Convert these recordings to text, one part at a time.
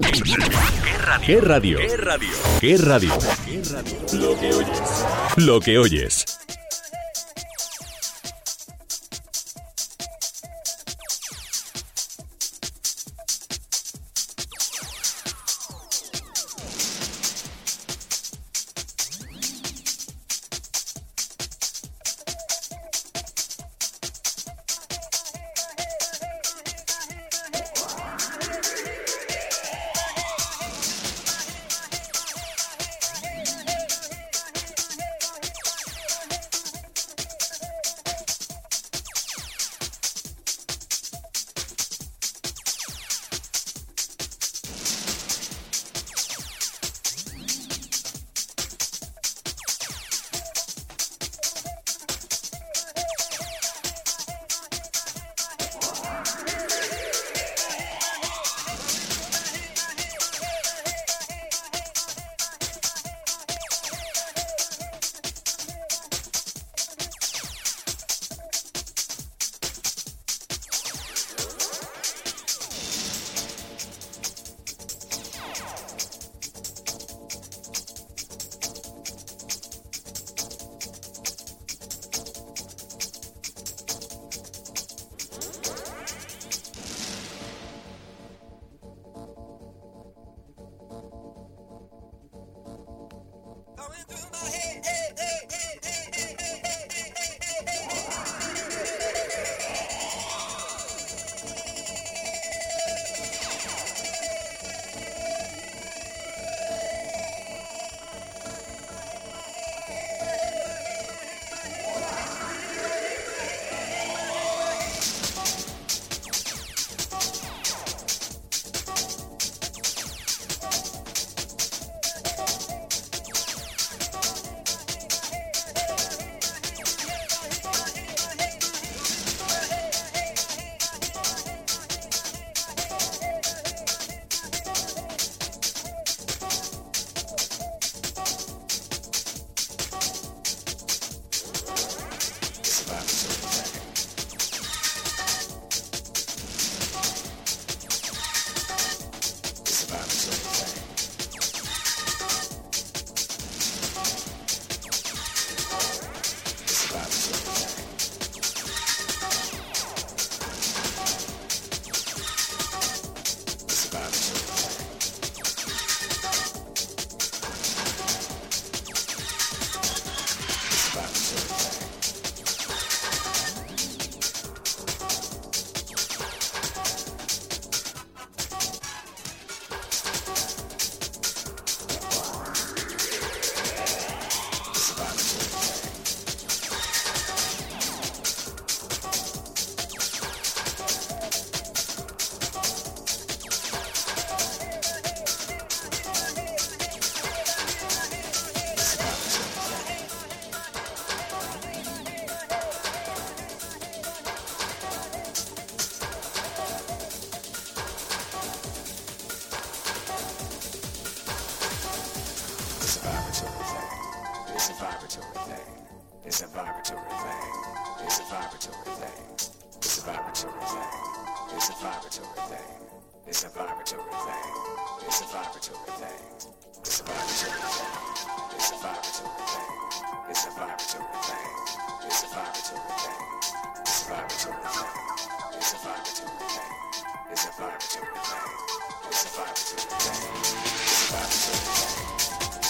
¿Qué radio? ¿Qué radio? ¿Qué radio? ¿Qué radio? Lo que oyes. Lo que oyes. celebratory thing. It's a vibratory thing. It's a vibratory thing. It's a vibratory thing. It's a vibratory thing. It's a vibratory thing. It's a vibratory thing. It's a vibratory thing. It's a vibratory thing. It's a vibratory thing. It's a vibratory thing.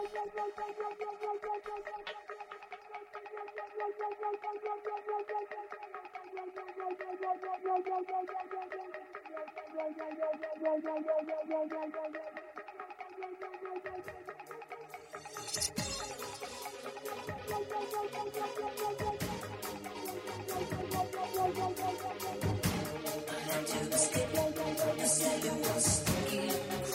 I want to escape, escape what's sticking.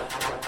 you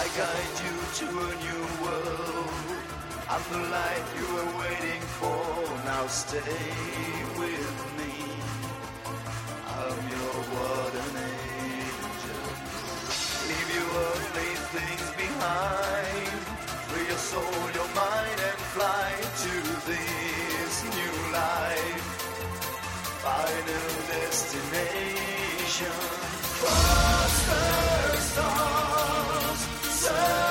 I guide you to a new world. I'm the light you were waiting for. Now stay with me. I'm your warden angel. Leave your earthly things behind. Free your soul, your mind, and fly to this new life. Final destination. Prosper star. Free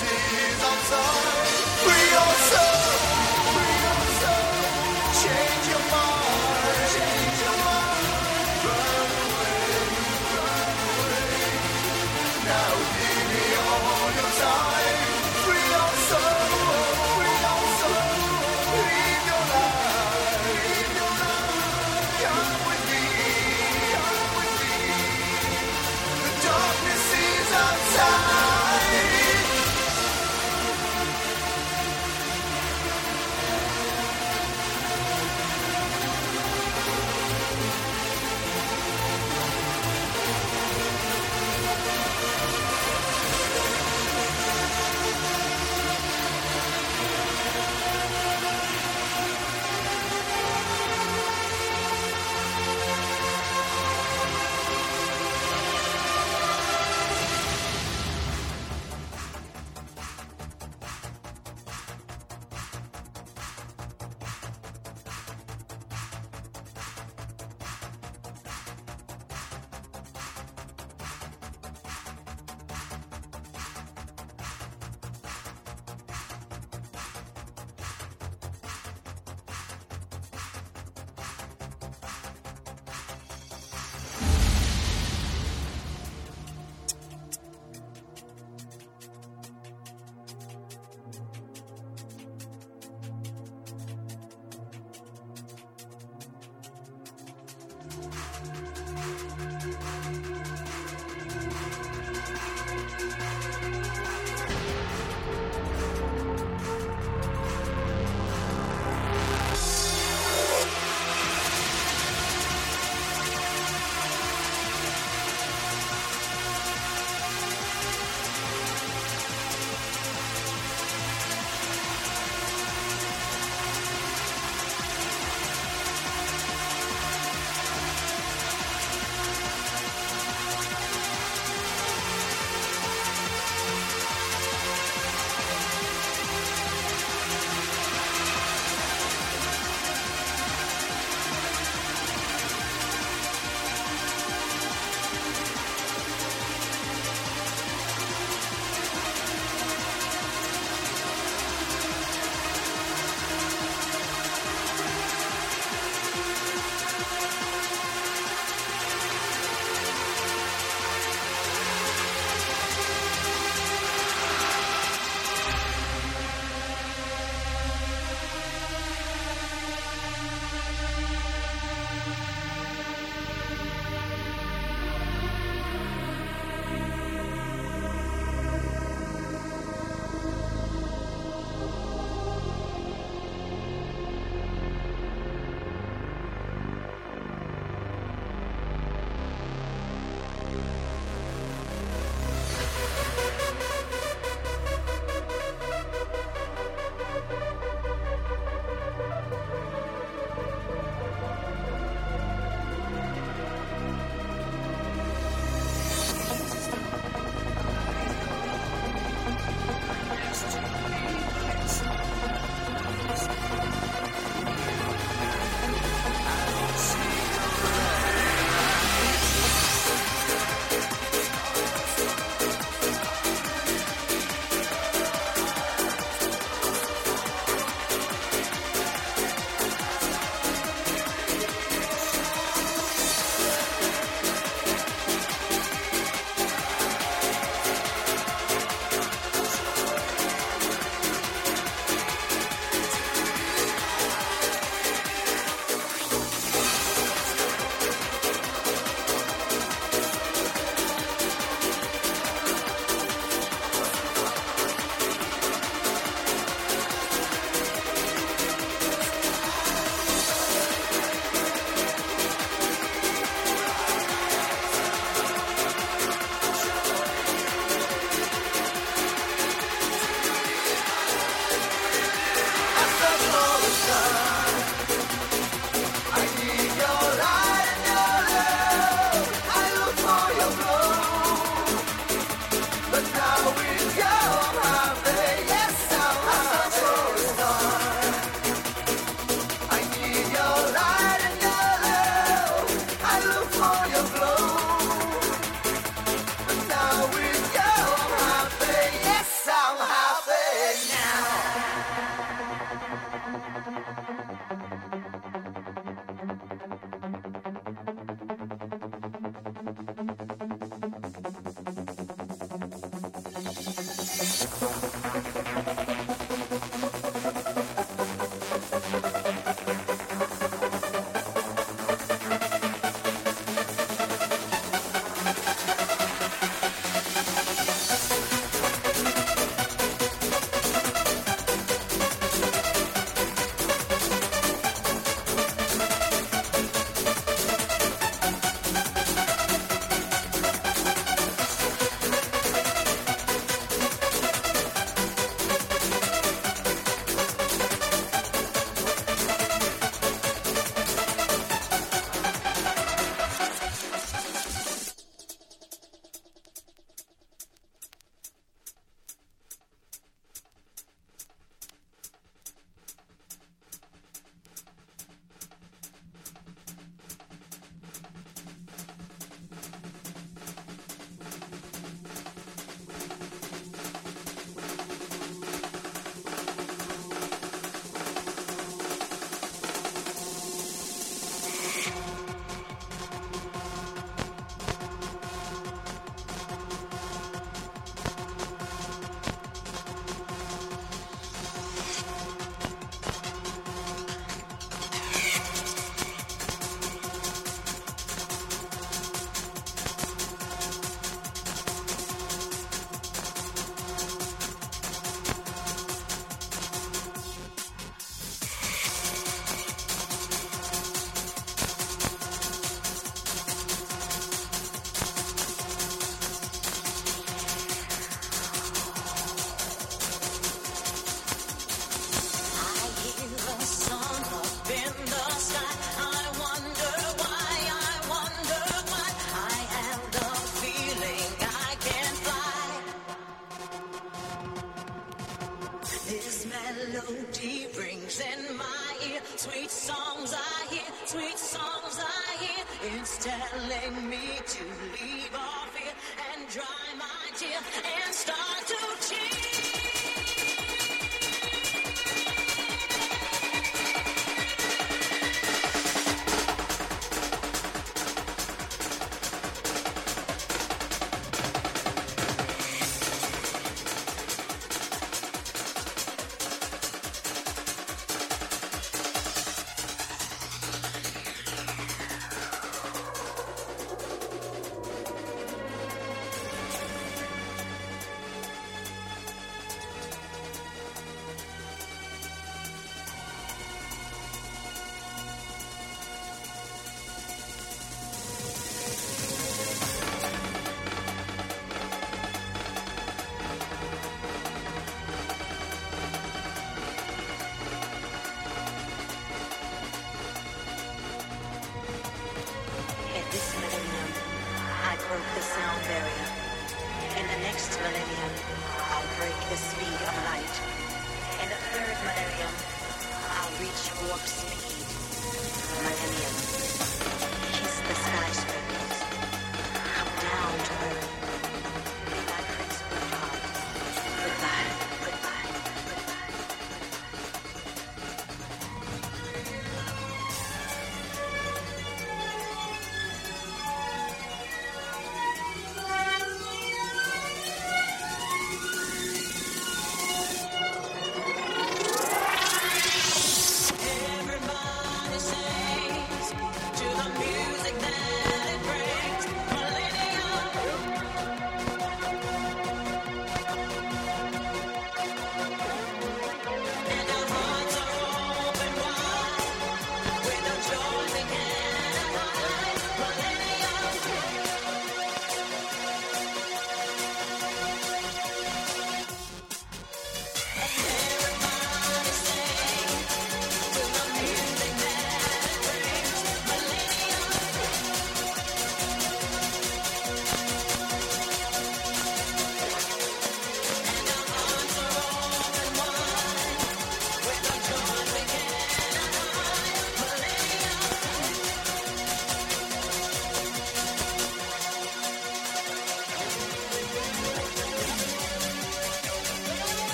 darkness is outside.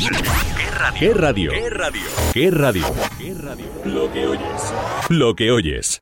¿Qué radio? ¿Qué radio? ¿Qué radio? ¿Qué radio? Lo que oyes. Lo que oyes.